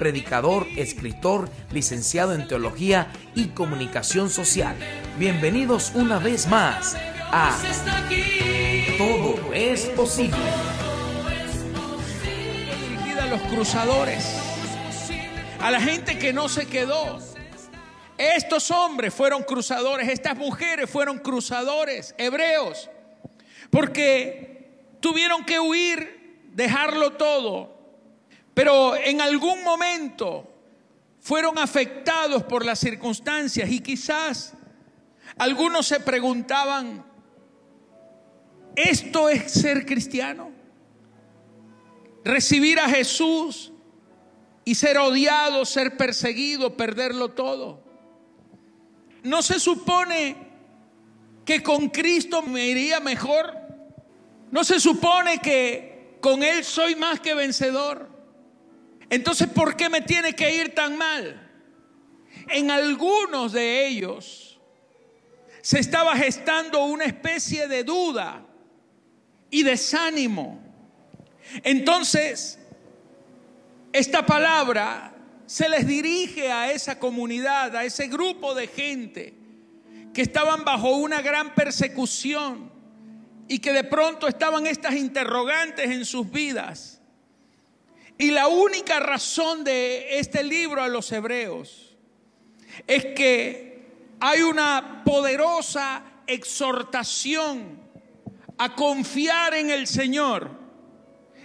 predicador, escritor, licenciado en teología y comunicación social. Bienvenidos una vez más a Todo es posible. Dirigida a los cruzadores, a la gente que no se quedó. Estos hombres fueron cruzadores, estas mujeres fueron cruzadores, hebreos, porque tuvieron que huir, dejarlo todo pero en algún momento fueron afectados por las circunstancias y quizás algunos se preguntaban, ¿esto es ser cristiano? Recibir a Jesús y ser odiado, ser perseguido, perderlo todo. ¿No se supone que con Cristo me iría mejor? ¿No se supone que con Él soy más que vencedor? Entonces, ¿por qué me tiene que ir tan mal? En algunos de ellos se estaba gestando una especie de duda y desánimo. Entonces, esta palabra se les dirige a esa comunidad, a ese grupo de gente que estaban bajo una gran persecución y que de pronto estaban estas interrogantes en sus vidas. Y la única razón de este libro a los hebreos es que hay una poderosa exhortación a confiar en el Señor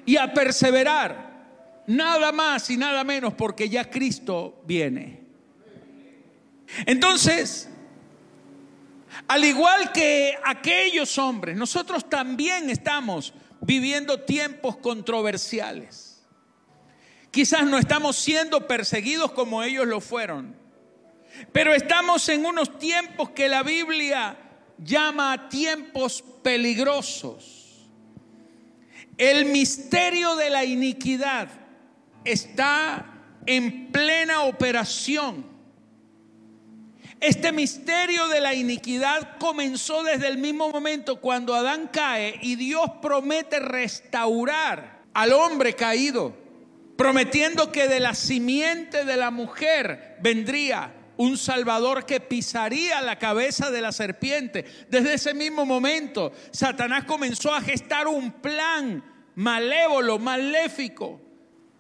y a perseverar, nada más y nada menos porque ya Cristo viene. Entonces, al igual que aquellos hombres, nosotros también estamos viviendo tiempos controversiales. Quizás no estamos siendo perseguidos como ellos lo fueron, pero estamos en unos tiempos que la Biblia llama tiempos peligrosos. El misterio de la iniquidad está en plena operación. Este misterio de la iniquidad comenzó desde el mismo momento cuando Adán cae y Dios promete restaurar al hombre caído prometiendo que de la simiente de la mujer vendría un Salvador que pisaría la cabeza de la serpiente. Desde ese mismo momento, Satanás comenzó a gestar un plan malévolo, maléfico,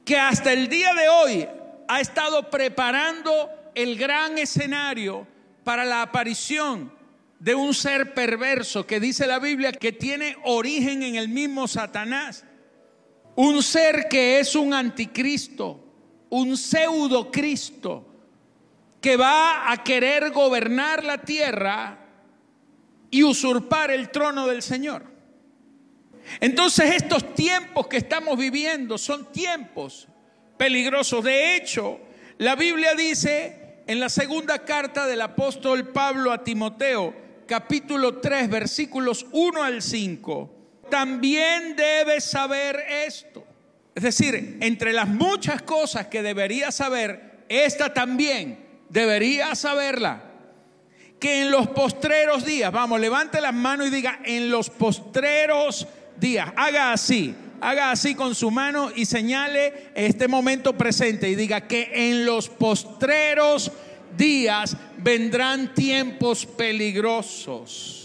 que hasta el día de hoy ha estado preparando el gran escenario para la aparición de un ser perverso que dice la Biblia que tiene origen en el mismo Satanás un ser que es un anticristo, un pseudo Cristo, que va a querer gobernar la tierra y usurpar el trono del Señor. Entonces estos tiempos que estamos viviendo son tiempos peligrosos. De hecho, la Biblia dice en la segunda carta del apóstol Pablo a Timoteo, capítulo 3, versículos 1 al 5, también debes saber esto. Es decir, entre las muchas cosas que deberías saber, esta también deberías saberla. Que en los postreros días, vamos, levante las manos y diga, en los postreros días, haga así, haga así con su mano y señale este momento presente y diga que en los postreros días vendrán tiempos peligrosos.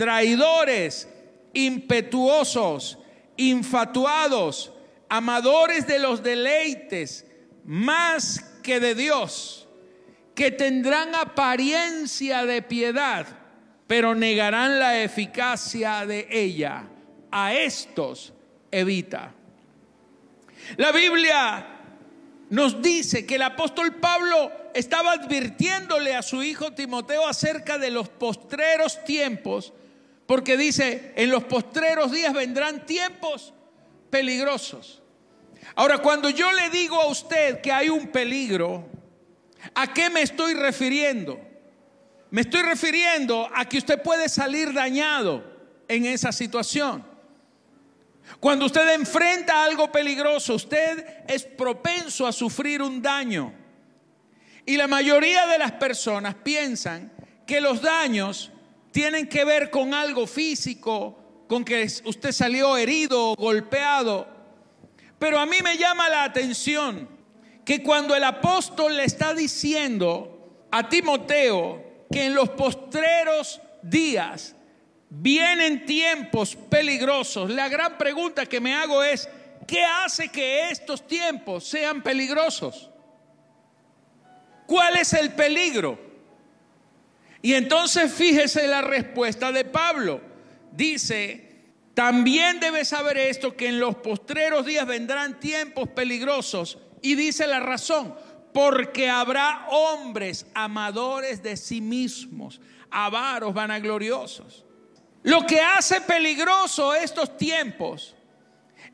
traidores, impetuosos, infatuados, amadores de los deleites más que de Dios, que tendrán apariencia de piedad, pero negarán la eficacia de ella. A estos evita. La Biblia nos dice que el apóstol Pablo estaba advirtiéndole a su hijo Timoteo acerca de los postreros tiempos, porque dice, en los postreros días vendrán tiempos peligrosos. Ahora, cuando yo le digo a usted que hay un peligro, ¿a qué me estoy refiriendo? Me estoy refiriendo a que usted puede salir dañado en esa situación. Cuando usted enfrenta algo peligroso, usted es propenso a sufrir un daño. Y la mayoría de las personas piensan que los daños tienen que ver con algo físico, con que usted salió herido o golpeado. Pero a mí me llama la atención que cuando el apóstol le está diciendo a Timoteo que en los postreros días vienen tiempos peligrosos, la gran pregunta que me hago es, ¿qué hace que estos tiempos sean peligrosos? ¿Cuál es el peligro? Y entonces fíjese la respuesta de Pablo. Dice, también debes saber esto, que en los postreros días vendrán tiempos peligrosos. Y dice la razón, porque habrá hombres amadores de sí mismos, avaros, vanagloriosos. Lo que hace peligroso estos tiempos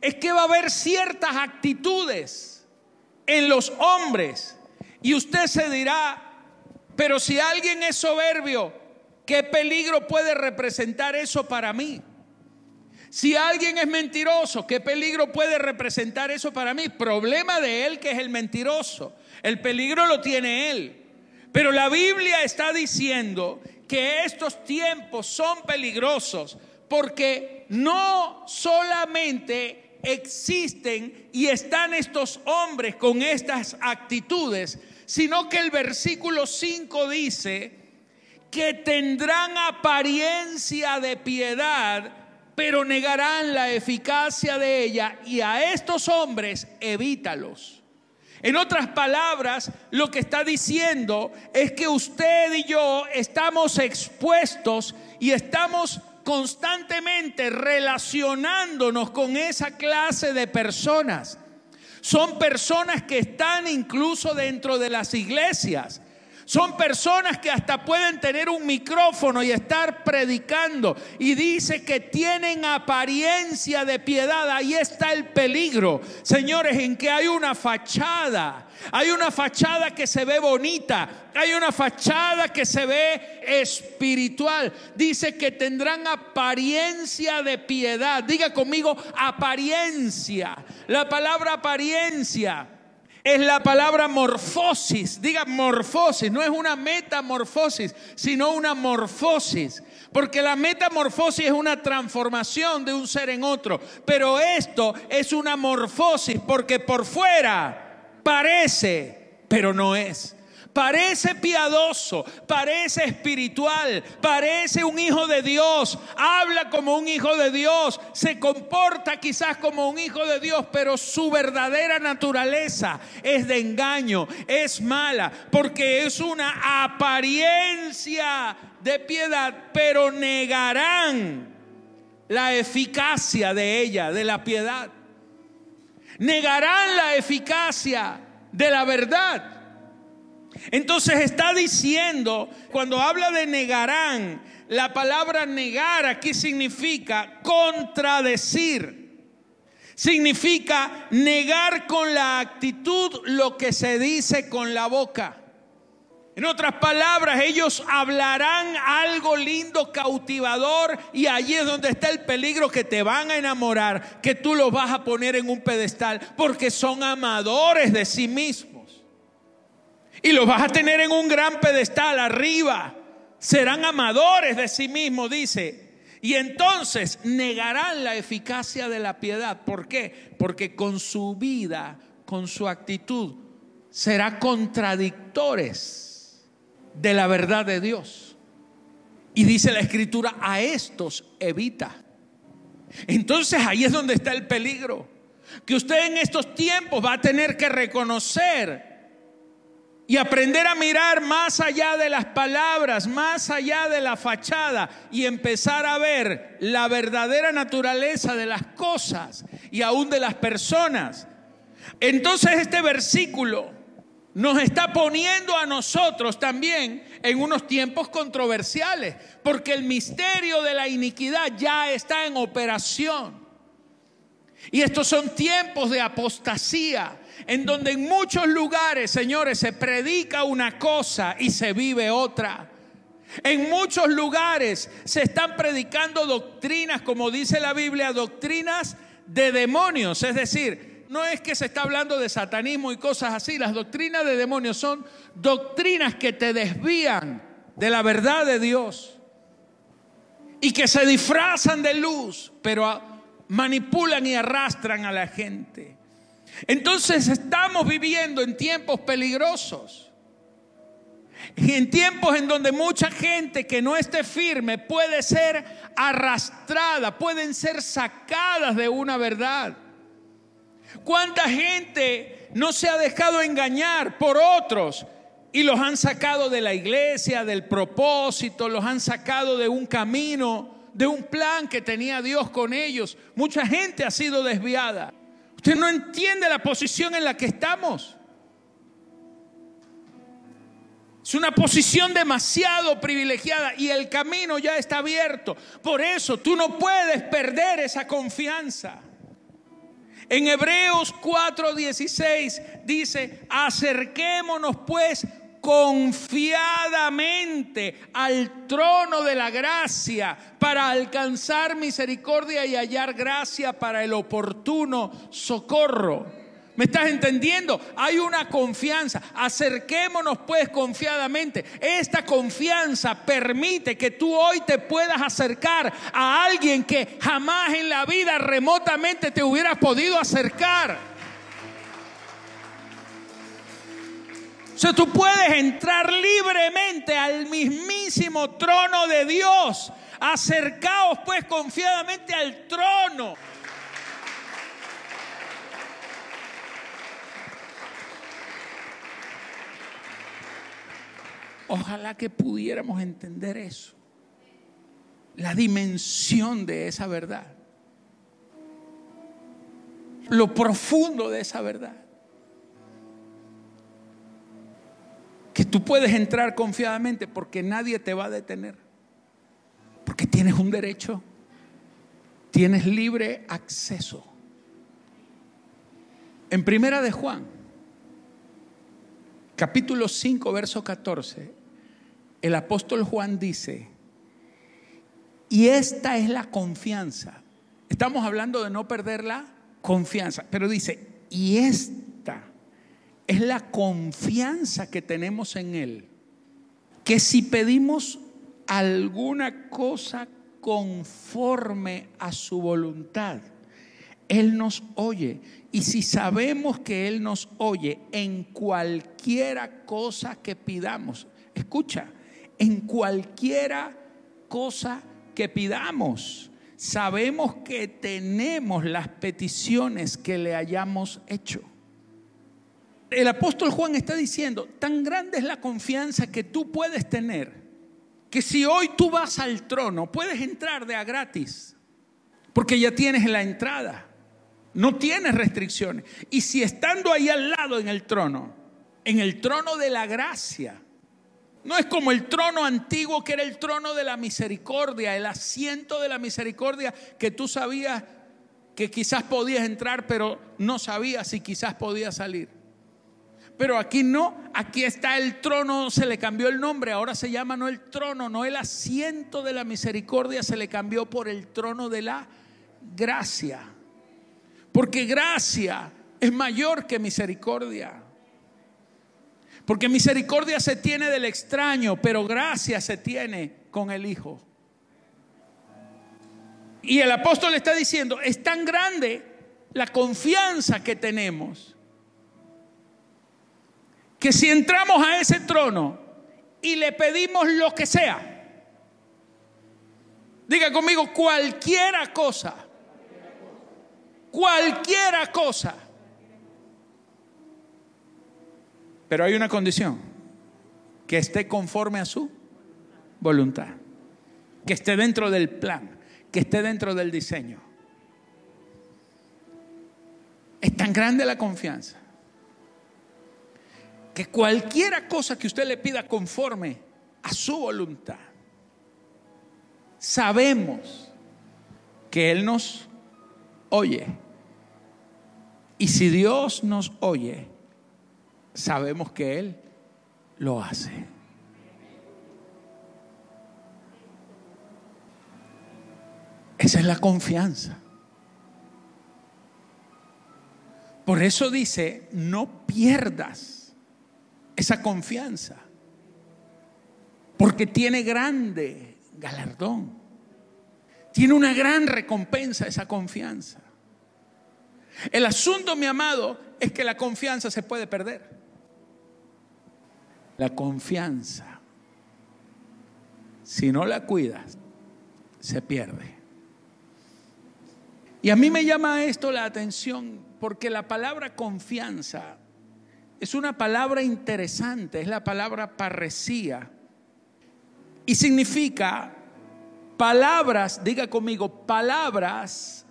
es que va a haber ciertas actitudes en los hombres y usted se dirá, pero si alguien es soberbio, ¿qué peligro puede representar eso para mí? Si alguien es mentiroso, ¿qué peligro puede representar eso para mí? Problema de él que es el mentiroso. El peligro lo tiene él. Pero la Biblia está diciendo que estos tiempos son peligrosos porque no solamente existen y están estos hombres con estas actitudes, sino que el versículo 5 dice que tendrán apariencia de piedad, pero negarán la eficacia de ella y a estos hombres evítalos. En otras palabras, lo que está diciendo es que usted y yo estamos expuestos y estamos constantemente relacionándonos con esa clase de personas. Son personas que están incluso dentro de las iglesias. Son personas que hasta pueden tener un micrófono y estar predicando. Y dice que tienen apariencia de piedad. Ahí está el peligro, señores, en que hay una fachada hay una fachada que se ve bonita, hay una fachada que se ve espiritual. Dice que tendrán apariencia de piedad. Diga conmigo apariencia. La palabra apariencia es la palabra morfosis. Diga morfosis, no es una metamorfosis, sino una morfosis. Porque la metamorfosis es una transformación de un ser en otro. Pero esto es una morfosis porque por fuera Parece, pero no es. Parece piadoso, parece espiritual, parece un hijo de Dios, habla como un hijo de Dios, se comporta quizás como un hijo de Dios, pero su verdadera naturaleza es de engaño, es mala, porque es una apariencia de piedad, pero negarán la eficacia de ella, de la piedad negarán la eficacia de la verdad. Entonces está diciendo, cuando habla de negarán, la palabra negar aquí significa contradecir. Significa negar con la actitud lo que se dice con la boca. En otras palabras, ellos hablarán algo lindo, cautivador, y allí es donde está el peligro que te van a enamorar, que tú los vas a poner en un pedestal, porque son amadores de sí mismos. Y los vas a tener en un gran pedestal arriba. Serán amadores de sí mismos, dice. Y entonces negarán la eficacia de la piedad. ¿Por qué? Porque con su vida, con su actitud, será contradictores de la verdad de Dios. Y dice la escritura, a estos evita. Entonces ahí es donde está el peligro. Que usted en estos tiempos va a tener que reconocer y aprender a mirar más allá de las palabras, más allá de la fachada y empezar a ver la verdadera naturaleza de las cosas y aún de las personas. Entonces este versículo nos está poniendo a nosotros también en unos tiempos controversiales, porque el misterio de la iniquidad ya está en operación. Y estos son tiempos de apostasía, en donde en muchos lugares, señores, se predica una cosa y se vive otra. En muchos lugares se están predicando doctrinas, como dice la Biblia, doctrinas de demonios. Es decir, no es que se está hablando de satanismo y cosas así. Las doctrinas de demonios son doctrinas que te desvían de la verdad de Dios y que se disfrazan de luz, pero manipulan y arrastran a la gente. Entonces estamos viviendo en tiempos peligrosos. Y en tiempos en donde mucha gente que no esté firme puede ser arrastrada, pueden ser sacadas de una verdad. ¿Cuánta gente no se ha dejado engañar por otros y los han sacado de la iglesia, del propósito, los han sacado de un camino, de un plan que tenía Dios con ellos? Mucha gente ha sido desviada. Usted no entiende la posición en la que estamos. Es una posición demasiado privilegiada y el camino ya está abierto. Por eso tú no puedes perder esa confianza. En Hebreos 4:16 dice, acerquémonos pues confiadamente al trono de la gracia para alcanzar misericordia y hallar gracia para el oportuno socorro. ¿Me estás entendiendo? Hay una confianza. Acerquémonos pues confiadamente. Esta confianza permite que tú hoy te puedas acercar a alguien que jamás en la vida remotamente te hubieras podido acercar. O sea, tú puedes entrar libremente al mismísimo trono de Dios. Acercaos pues confiadamente al trono. Ojalá que pudiéramos entender eso. La dimensión de esa verdad. Lo profundo de esa verdad. Que tú puedes entrar confiadamente porque nadie te va a detener. Porque tienes un derecho, tienes libre acceso. En Primera de Juan, capítulo 5, verso 14, el apóstol Juan dice, y esta es la confianza. Estamos hablando de no perder la confianza, pero dice, y esta es la confianza que tenemos en Él. Que si pedimos alguna cosa conforme a su voluntad, Él nos oye. Y si sabemos que Él nos oye en cualquiera cosa que pidamos, escucha, en cualquiera cosa que pidamos, sabemos que tenemos las peticiones que le hayamos hecho el apóstol Juan está diciendo, tan grande es la confianza que tú puedes tener, que si hoy tú vas al trono, puedes entrar de a gratis, porque ya tienes la entrada, no tienes restricciones. Y si estando ahí al lado en el trono, en el trono de la gracia, no es como el trono antiguo que era el trono de la misericordia, el asiento de la misericordia que tú sabías que quizás podías entrar, pero no sabías si quizás podías salir. Pero aquí no, aquí está el trono, se le cambió el nombre, ahora se llama no el trono, no el asiento de la misericordia, se le cambió por el trono de la gracia. Porque gracia es mayor que misericordia. Porque misericordia se tiene del extraño, pero gracia se tiene con el Hijo. Y el apóstol está diciendo, es tan grande la confianza que tenemos que si entramos a ese trono y le pedimos lo que sea, diga conmigo cualquiera cosa, cualquiera cosa, Pero hay una condición, que esté conforme a su voluntad, que esté dentro del plan, que esté dentro del diseño. Es tan grande la confianza que cualquiera cosa que usted le pida conforme a su voluntad, sabemos que Él nos oye. Y si Dios nos oye, sabemos que Él lo hace. Esa es la confianza. Por eso dice, no pierdas esa confianza, porque tiene grande galardón, tiene una gran recompensa esa confianza. El asunto, mi amado, es que la confianza se puede perder. La confianza, si no la cuidas, se pierde. Y a mí me llama esto la atención porque la palabra confianza es una palabra interesante, es la palabra parresía. Y significa palabras, diga conmigo, palabras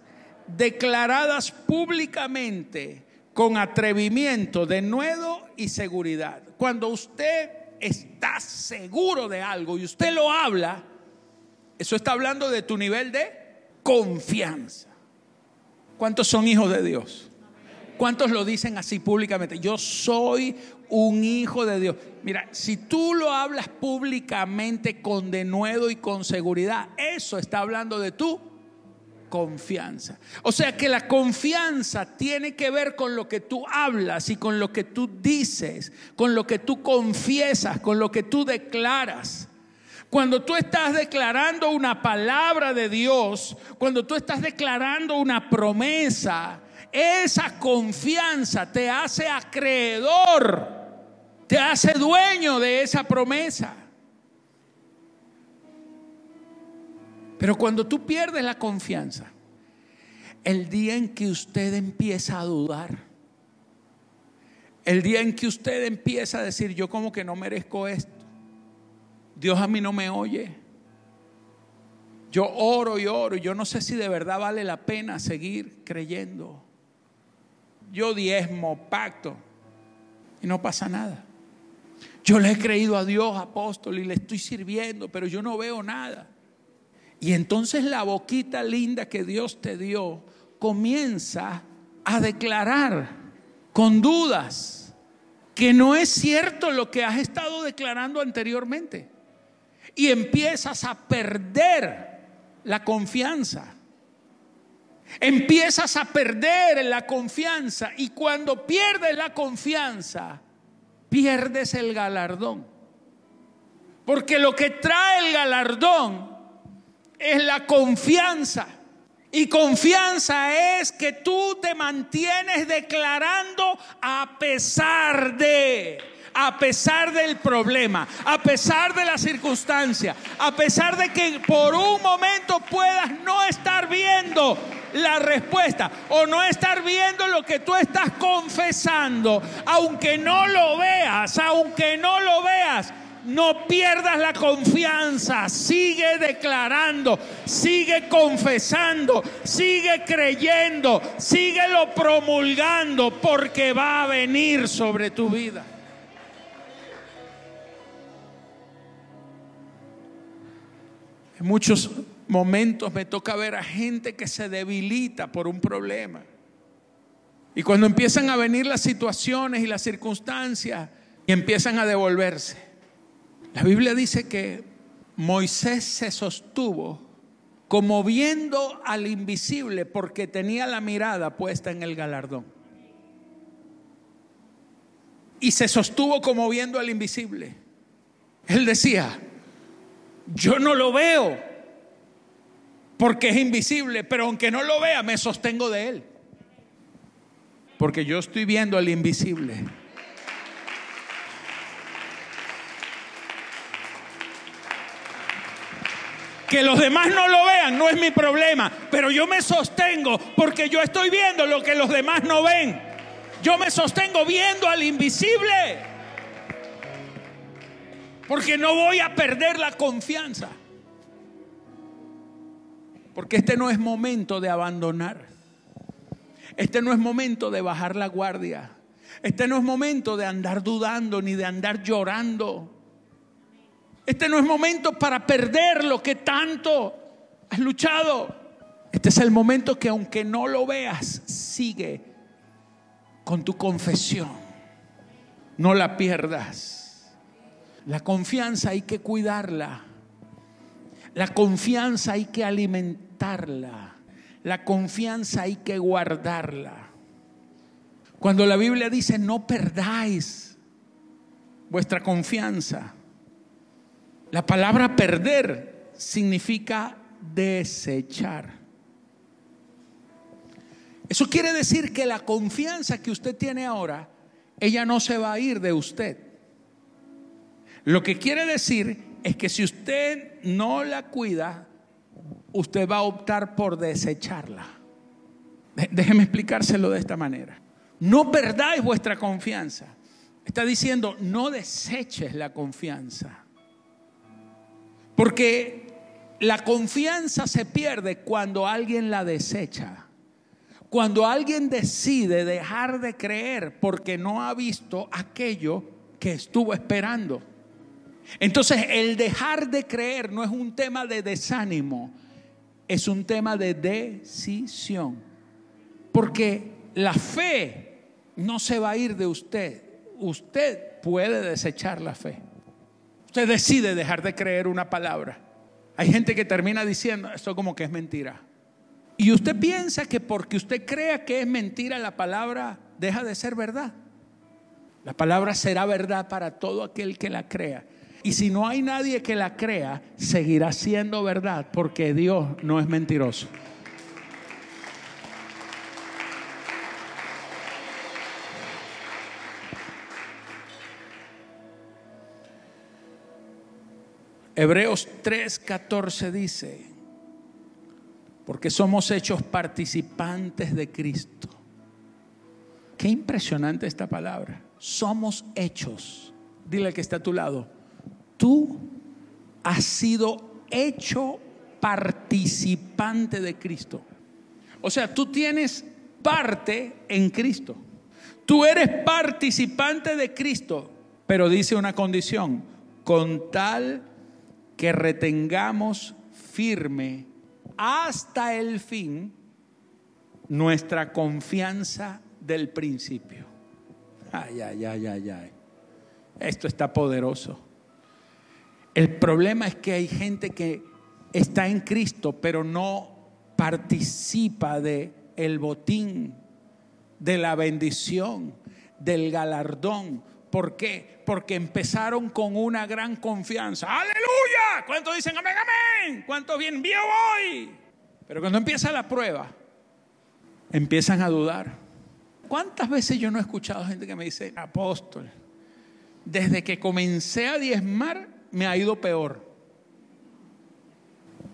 declaradas públicamente con atrevimiento, denuedo y seguridad. Cuando usted está seguro de algo y usted lo habla, eso está hablando de tu nivel de confianza. ¿Cuántos son hijos de Dios? ¿Cuántos lo dicen así públicamente? Yo soy un hijo de Dios. Mira, si tú lo hablas públicamente con denuedo y con seguridad, eso está hablando de tú confianza. O sea que la confianza tiene que ver con lo que tú hablas y con lo que tú dices, con lo que tú confiesas, con lo que tú declaras. Cuando tú estás declarando una palabra de Dios, cuando tú estás declarando una promesa, esa confianza te hace acreedor, te hace dueño de esa promesa. Pero cuando tú pierdes la confianza, el día en que usted empieza a dudar, el día en que usted empieza a decir, yo como que no merezco esto, Dios a mí no me oye, yo oro y oro, y yo no sé si de verdad vale la pena seguir creyendo. Yo diezmo, pacto, y no pasa nada. Yo le he creído a Dios, apóstol, y le estoy sirviendo, pero yo no veo nada. Y entonces la boquita linda que Dios te dio comienza a declarar con dudas que no es cierto lo que has estado declarando anteriormente. Y empiezas a perder la confianza. Empiezas a perder la confianza y cuando pierdes la confianza, pierdes el galardón. Porque lo que trae el galardón es la confianza. Y confianza es que tú te mantienes declarando a pesar de, a pesar del problema, a pesar de la circunstancia, a pesar de que por un momento puedas no estar viendo la respuesta o no estar viendo lo que tú estás confesando, aunque no lo veas, aunque no lo veas no pierdas la confianza, sigue declarando, sigue confesando, sigue creyendo, síguelo promulgando porque va a venir sobre tu vida. En muchos momentos me toca ver a gente que se debilita por un problema. Y cuando empiezan a venir las situaciones y las circunstancias y empiezan a devolverse. La Biblia dice que Moisés se sostuvo como viendo al invisible porque tenía la mirada puesta en el galardón. Y se sostuvo como viendo al invisible. Él decía, yo no lo veo porque es invisible, pero aunque no lo vea, me sostengo de él. Porque yo estoy viendo al invisible. Que los demás no lo vean no es mi problema, pero yo me sostengo porque yo estoy viendo lo que los demás no ven. Yo me sostengo viendo al invisible. Porque no voy a perder la confianza. Porque este no es momento de abandonar. Este no es momento de bajar la guardia. Este no es momento de andar dudando ni de andar llorando. Este no es momento para perder lo que tanto has luchado. Este es el momento que aunque no lo veas, sigue con tu confesión. No la pierdas. La confianza hay que cuidarla. La confianza hay que alimentarla. La confianza hay que guardarla. Cuando la Biblia dice no perdáis vuestra confianza, la palabra perder significa desechar. Eso quiere decir que la confianza que usted tiene ahora, ella no se va a ir de usted. Lo que quiere decir es que si usted no la cuida, usted va a optar por desecharla. Déjeme explicárselo de esta manera. No perdáis vuestra confianza. Está diciendo, no deseches la confianza. Porque la confianza se pierde cuando alguien la desecha. Cuando alguien decide dejar de creer porque no ha visto aquello que estuvo esperando. Entonces el dejar de creer no es un tema de desánimo, es un tema de decisión. Porque la fe no se va a ir de usted. Usted puede desechar la fe. Usted decide dejar de creer una palabra. Hay gente que termina diciendo, esto como que es mentira. Y usted piensa que porque usted crea que es mentira la palabra deja de ser verdad. La palabra será verdad para todo aquel que la crea. Y si no hay nadie que la crea, seguirá siendo verdad porque Dios no es mentiroso. Hebreos 3:14 dice, porque somos hechos participantes de Cristo. Qué impresionante esta palabra. Somos hechos. Dile que está a tu lado. Tú has sido hecho participante de Cristo. O sea, tú tienes parte en Cristo. Tú eres participante de Cristo, pero dice una condición, con tal que retengamos firme hasta el fin nuestra confianza del principio. Ay, ay, ay, ay, ay. Esto está poderoso. El problema es que hay gente que está en Cristo, pero no participa de el botín, de la bendición, del galardón. ¿Por qué? Porque empezaron con una gran confianza. ¡Aleluya! ¿Cuántos dicen amén, amén? ¿Cuántos bien vio hoy? Pero cuando empieza la prueba, empiezan a dudar. ¿Cuántas veces yo no he escuchado gente que me dice, apóstol, desde que comencé a diezmar me ha ido peor?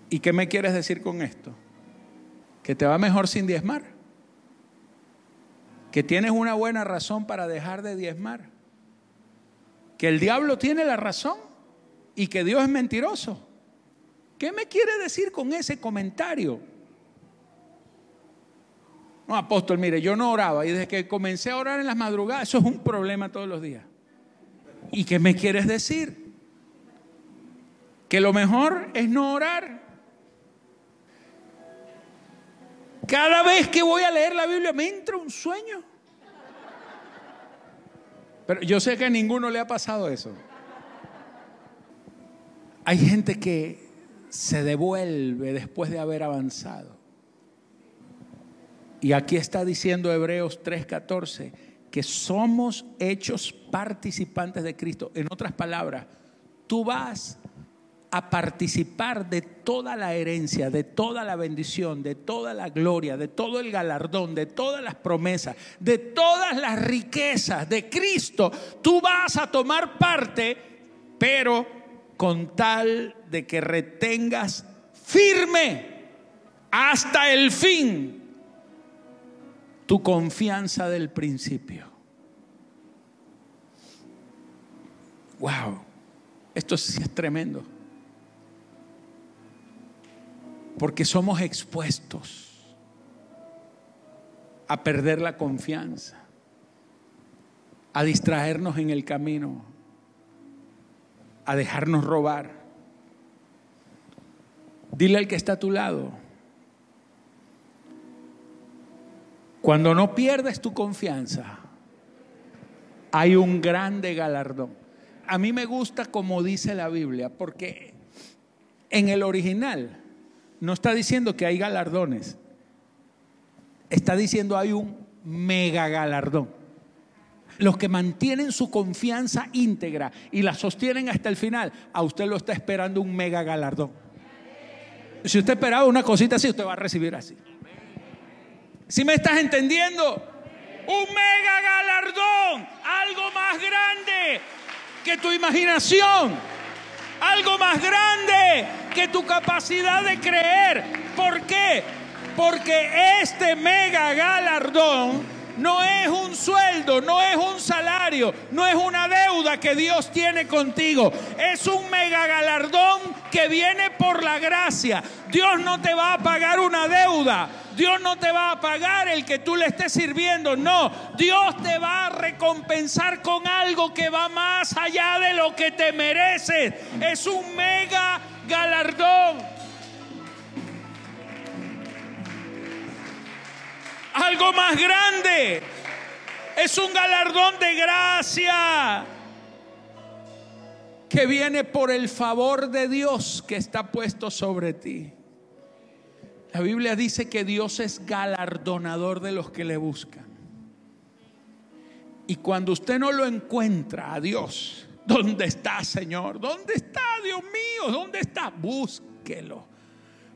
¿Y qué me quieres decir con esto? ¿Que te va mejor sin diezmar? ¿Que tienes una buena razón para dejar de diezmar? que el diablo tiene la razón y que Dios es mentiroso. ¿Qué me quiere decir con ese comentario? No, apóstol, mire, yo no oraba y desde que comencé a orar en las madrugadas, eso es un problema todos los días. ¿Y qué me quieres decir? Que lo mejor es no orar. Cada vez que voy a leer la Biblia me entra un sueño. Pero yo sé que a ninguno le ha pasado eso. Hay gente que se devuelve después de haber avanzado. Y aquí está diciendo Hebreos 3:14 que somos hechos participantes de Cristo. En otras palabras, tú vas a participar de toda la herencia, de toda la bendición, de toda la gloria, de todo el galardón, de todas las promesas, de todas las riquezas de Cristo. Tú vas a tomar parte, pero con tal de que retengas firme hasta el fin tu confianza del principio. Wow. Esto sí es tremendo. Porque somos expuestos a perder la confianza, a distraernos en el camino, a dejarnos robar. Dile al que está a tu lado, cuando no pierdes tu confianza, hay un grande galardón. A mí me gusta como dice la Biblia, porque en el original no está diciendo que hay galardones, está diciendo hay un mega galardón. Los que mantienen su confianza íntegra y la sostienen hasta el final, a usted lo está esperando un mega galardón. Si usted esperaba una cosita así, usted va a recibir así. Si me estás entendiendo? Un mega galardón, algo más grande que tu imaginación, algo más grande que tu capacidad de creer. ¿Por qué? Porque este mega galardón no es un sueldo, no es un salario, no es una deuda que Dios tiene contigo. Es un mega galardón que viene por la gracia. Dios no te va a pagar una deuda. Dios no te va a pagar el que tú le estés sirviendo. No, Dios te va a recompensar con algo que va más allá de lo que te mereces. Es un mega galardón. algo más grande. Es un galardón de gracia que viene por el favor de Dios que está puesto sobre ti. La Biblia dice que Dios es galardonador de los que le buscan. Y cuando usted no lo encuentra a Dios, ¿dónde está, Señor? ¿Dónde está, Dios mío? ¿Dónde está? Búsquelo.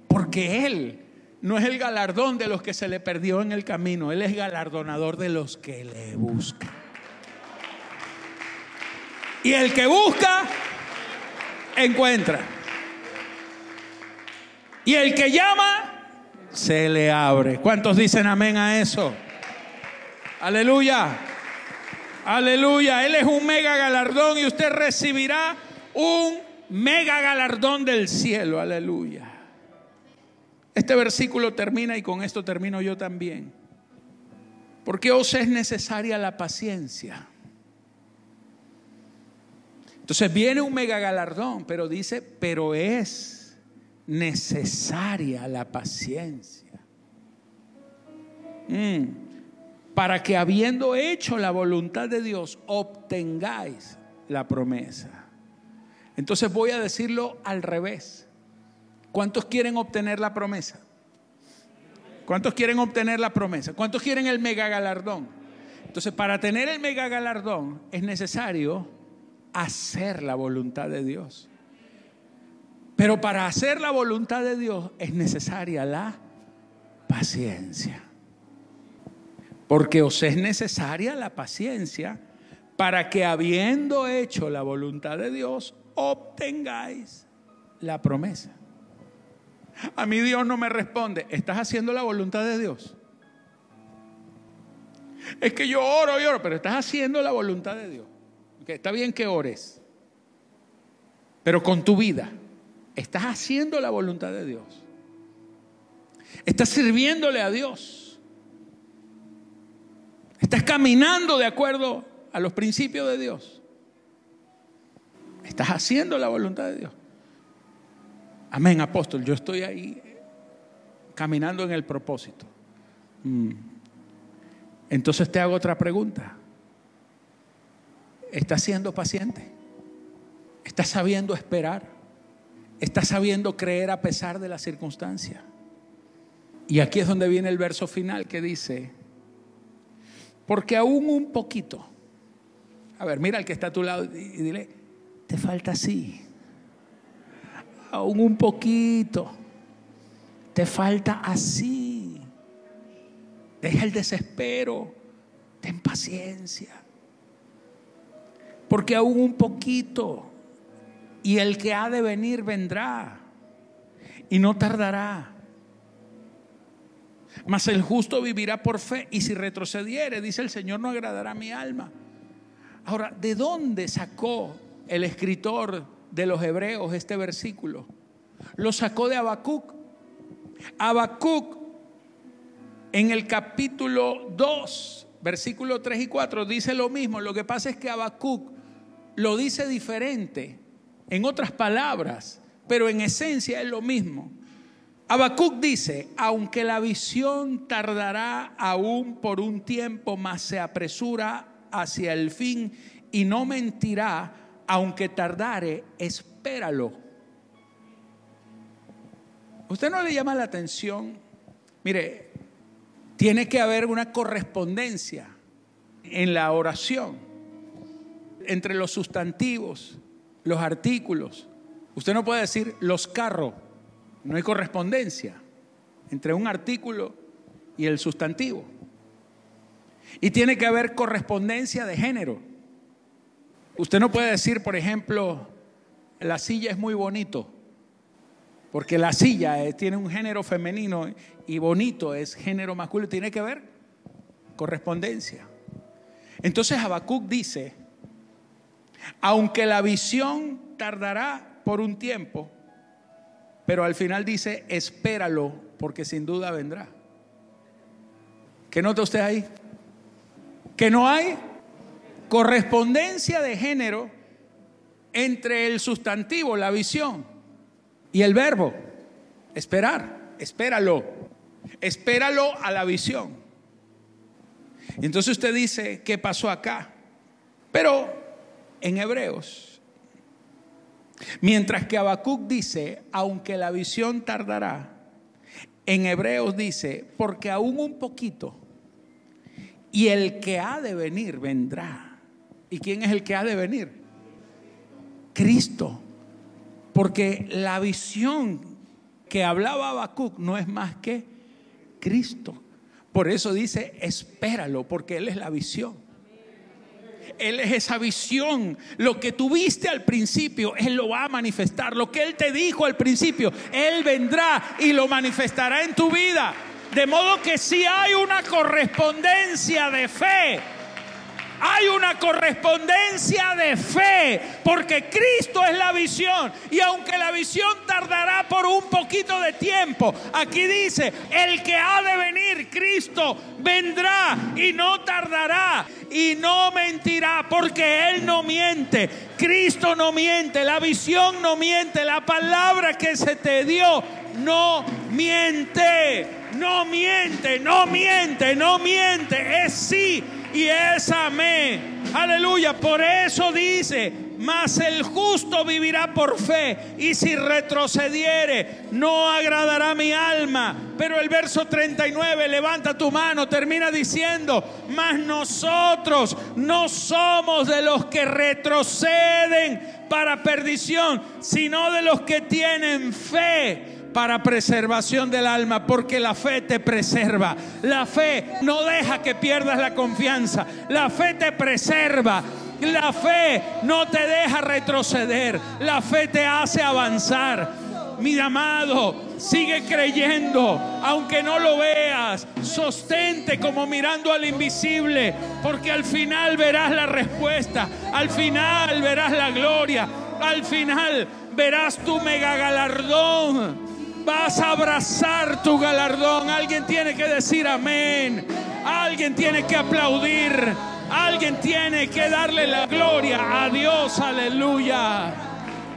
Porque Él no es el galardón de los que se le perdió en el camino, Él es galardonador de los que le buscan. Y el que busca, encuentra. Y el que llama, se le abre. ¿Cuántos dicen amén a eso? Aleluya. Aleluya. Él es un mega galardón y usted recibirá un mega galardón del cielo. Aleluya. Este versículo termina y con esto termino yo también. Porque os es necesaria la paciencia. Entonces viene un mega galardón, pero dice, pero es necesaria la paciencia. Mm. Para que habiendo hecho la voluntad de Dios, obtengáis la promesa. Entonces voy a decirlo al revés. ¿Cuántos quieren obtener la promesa? ¿Cuántos quieren obtener la promesa? ¿Cuántos quieren el mega galardón? Entonces, para tener el mega galardón es necesario hacer la voluntad de Dios. Pero para hacer la voluntad de Dios es necesaria la paciencia. Porque os es necesaria la paciencia para que habiendo hecho la voluntad de Dios, obtengáis la promesa. A mí Dios no me responde. ¿Estás haciendo la voluntad de Dios? Es que yo oro y oro, pero estás haciendo la voluntad de Dios. está bien que ores, pero con tu vida. Estás haciendo la voluntad de Dios. Estás sirviéndole a Dios. Estás caminando de acuerdo a los principios de Dios. Estás haciendo la voluntad de Dios. Amén, apóstol, yo estoy ahí caminando en el propósito. Mm. Entonces te hago otra pregunta. ¿Estás siendo paciente? ¿Estás sabiendo esperar? ¿Estás sabiendo creer a pesar de la circunstancia? Y aquí es donde viene el verso final que dice, porque aún un poquito, a ver, mira al que está a tu lado y dile, te falta así aún un poquito. Te falta así. Deja el desespero. Ten paciencia. Porque aún un poquito. Y el que ha de venir vendrá. Y no tardará. Mas el justo vivirá por fe. Y si retrocediere, dice el Señor, no agradará mi alma. Ahora, ¿de dónde sacó el escritor de los hebreos este versículo. Lo sacó de Habacuc. Habacuc en el capítulo 2, versículo 3 y 4 dice lo mismo. Lo que pasa es que Habacuc lo dice diferente, en otras palabras, pero en esencia es lo mismo. Habacuc dice, aunque la visión tardará aún por un tiempo, más se apresura hacia el fin y no mentirá, aunque tardare, espéralo. ¿Usted no le llama la atención? Mire, tiene que haber una correspondencia en la oración entre los sustantivos, los artículos. Usted no puede decir los carros, no hay correspondencia entre un artículo y el sustantivo. Y tiene que haber correspondencia de género. Usted no puede decir, por ejemplo, la silla es muy bonito, porque la silla eh, tiene un género femenino y bonito es género masculino. Tiene que haber correspondencia. Entonces Habacuc dice, aunque la visión tardará por un tiempo, pero al final dice, espéralo, porque sin duda vendrá. ¿Qué nota usted ahí? Que no hay correspondencia de género entre el sustantivo, la visión, y el verbo, esperar, espéralo, espéralo a la visión. Entonces usted dice, ¿qué pasó acá? Pero en Hebreos, mientras que Habacuc dice, aunque la visión tardará, en Hebreos dice, porque aún un poquito, y el que ha de venir vendrá. ¿Y quién es el que ha de venir? Cristo. Porque la visión que hablaba Habacuc no es más que Cristo. Por eso dice, espéralo, porque Él es la visión. Él es esa visión. Lo que tuviste al principio, Él lo va a manifestar. Lo que Él te dijo al principio, Él vendrá y lo manifestará en tu vida. De modo que si hay una correspondencia de fe, hay una correspondencia de fe, porque Cristo es la visión. Y aunque la visión tardará por un poquito de tiempo, aquí dice, el que ha de venir, Cristo, vendrá y no tardará y no mentirá, porque Él no miente. Cristo no miente, la visión no miente, la palabra que se te dio no miente, no miente, no miente, no miente, es sí y es amén. Aleluya. Por eso dice, mas el justo vivirá por fe y si retrocediere no agradará mi alma. Pero el verso 39, levanta tu mano, termina diciendo, mas nosotros no somos de los que retroceden para perdición, sino de los que tienen fe para preservación del alma, porque la fe te preserva. La fe no deja que pierdas la confianza. La fe te preserva. La fe no te deja retroceder. La fe te hace avanzar. Mi amado, sigue creyendo, aunque no lo veas. Sostente como mirando al invisible, porque al final verás la respuesta. Al final verás la gloria. Al final verás tu mega galardón. Vas a abrazar tu galardón. Alguien tiene que decir amén. Alguien tiene que aplaudir. Alguien tiene que darle la gloria a Dios. Aleluya.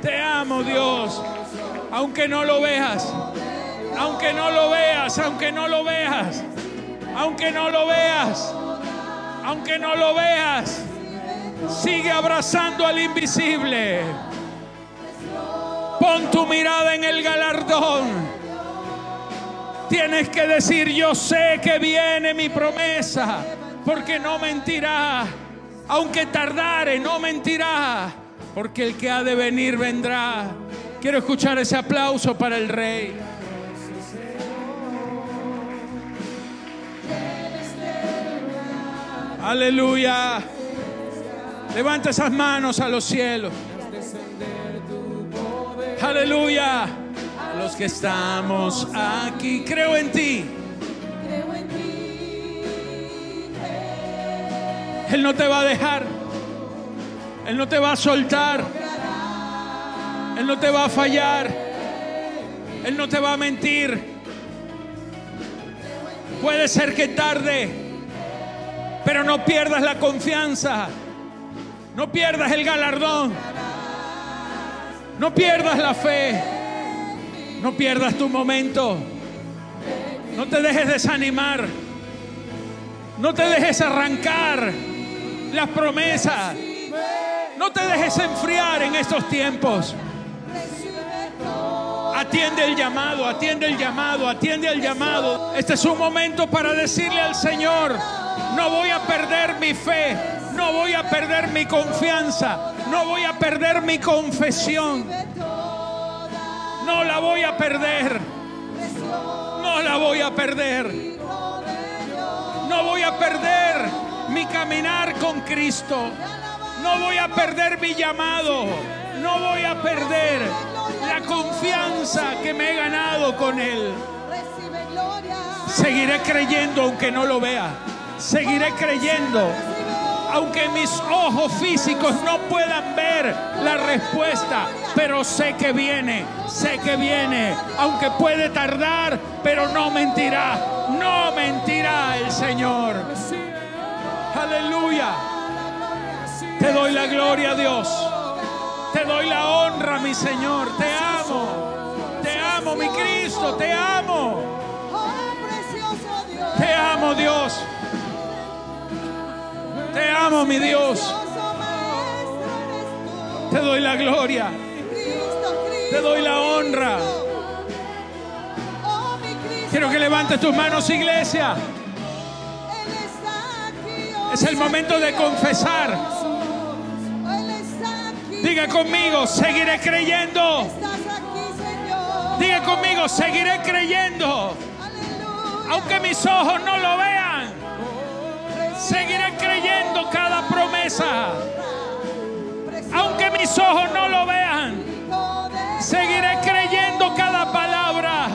Te amo Dios. Aunque no lo veas. Aunque no lo veas. Aunque no lo veas. Aunque no lo veas. Aunque no lo veas. Sigue abrazando al invisible. Pon tu mirada en el galardón. Tienes que decir, yo sé que viene mi promesa, porque no mentirá. Aunque tardare, no mentirá, porque el que ha de venir vendrá. Quiero escuchar ese aplauso para el rey. Aleluya. Levanta esas manos a los cielos. Aleluya. A los que estamos aquí, creo en ti. Él no te va a dejar. Él no te va a soltar. Él no te va a fallar. Él no te va a mentir. Puede ser que tarde, pero no pierdas la confianza. No pierdas el galardón. No pierdas la fe. No pierdas tu momento. No te dejes desanimar. No te dejes arrancar las promesas. No te dejes enfriar en estos tiempos. Atiende el llamado, atiende el llamado, atiende el llamado. Este es un momento para decirle al Señor, no voy a perder mi fe, no voy a perder mi confianza, no voy a perder mi confesión. No la voy a perder. No la voy a perder. No voy a perder mi caminar con Cristo. No voy a perder mi llamado. No voy a perder la confianza que me he ganado con Él. Seguiré creyendo aunque no lo vea. Seguiré creyendo aunque mis ojos físicos no puedan ver la respuesta, pero sé que viene, sé que viene, aunque puede tardar, pero no mentirá, no mentirá el Señor. Aleluya. Te doy la gloria, Dios. Te doy la honra, mi Señor. Te amo. Te amo, mi Cristo. Te amo. Te amo, Dios. Te amo, mi Dios. Te doy la gloria. Te doy la honra. Quiero que levantes tus manos, iglesia. Es el momento de confesar. Diga conmigo, seguiré creyendo. Diga conmigo, seguiré creyendo. Aunque mis ojos no lo vean. Seguiré creyendo cada promesa. Aunque mis ojos no lo vean. Seguiré creyendo cada palabra.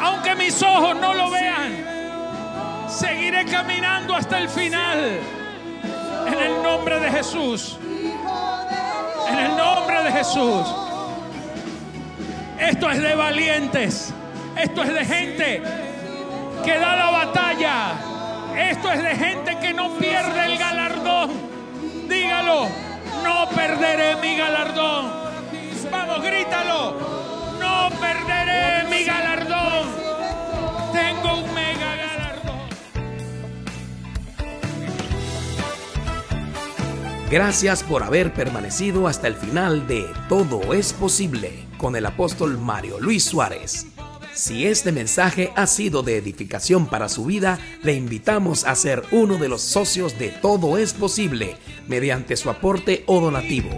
Aunque mis ojos no lo vean. Seguiré caminando hasta el final. En el nombre de Jesús. En el nombre de Jesús. Esto es de valientes. Esto es de gente que da la batalla. Esto es de gente que no pierde el galardón. Dígalo, no perderé mi galardón. Vamos, grítalo. No perderé mi galardón. Tengo un mega galardón. Gracias por haber permanecido hasta el final de Todo es posible con el apóstol Mario Luis Suárez. Si este mensaje ha sido de edificación para su vida, le invitamos a ser uno de los socios de Todo es Posible mediante su aporte o donativo.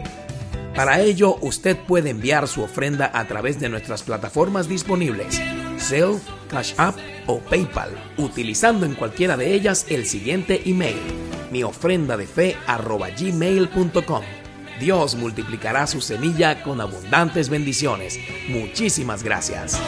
Para ello, usted puede enviar su ofrenda a través de nuestras plataformas disponibles, Zelle, Cash App o PayPal, utilizando en cualquiera de ellas el siguiente email, mi ofrenda de fe gmail.com. Dios multiplicará su semilla con abundantes bendiciones. Muchísimas gracias.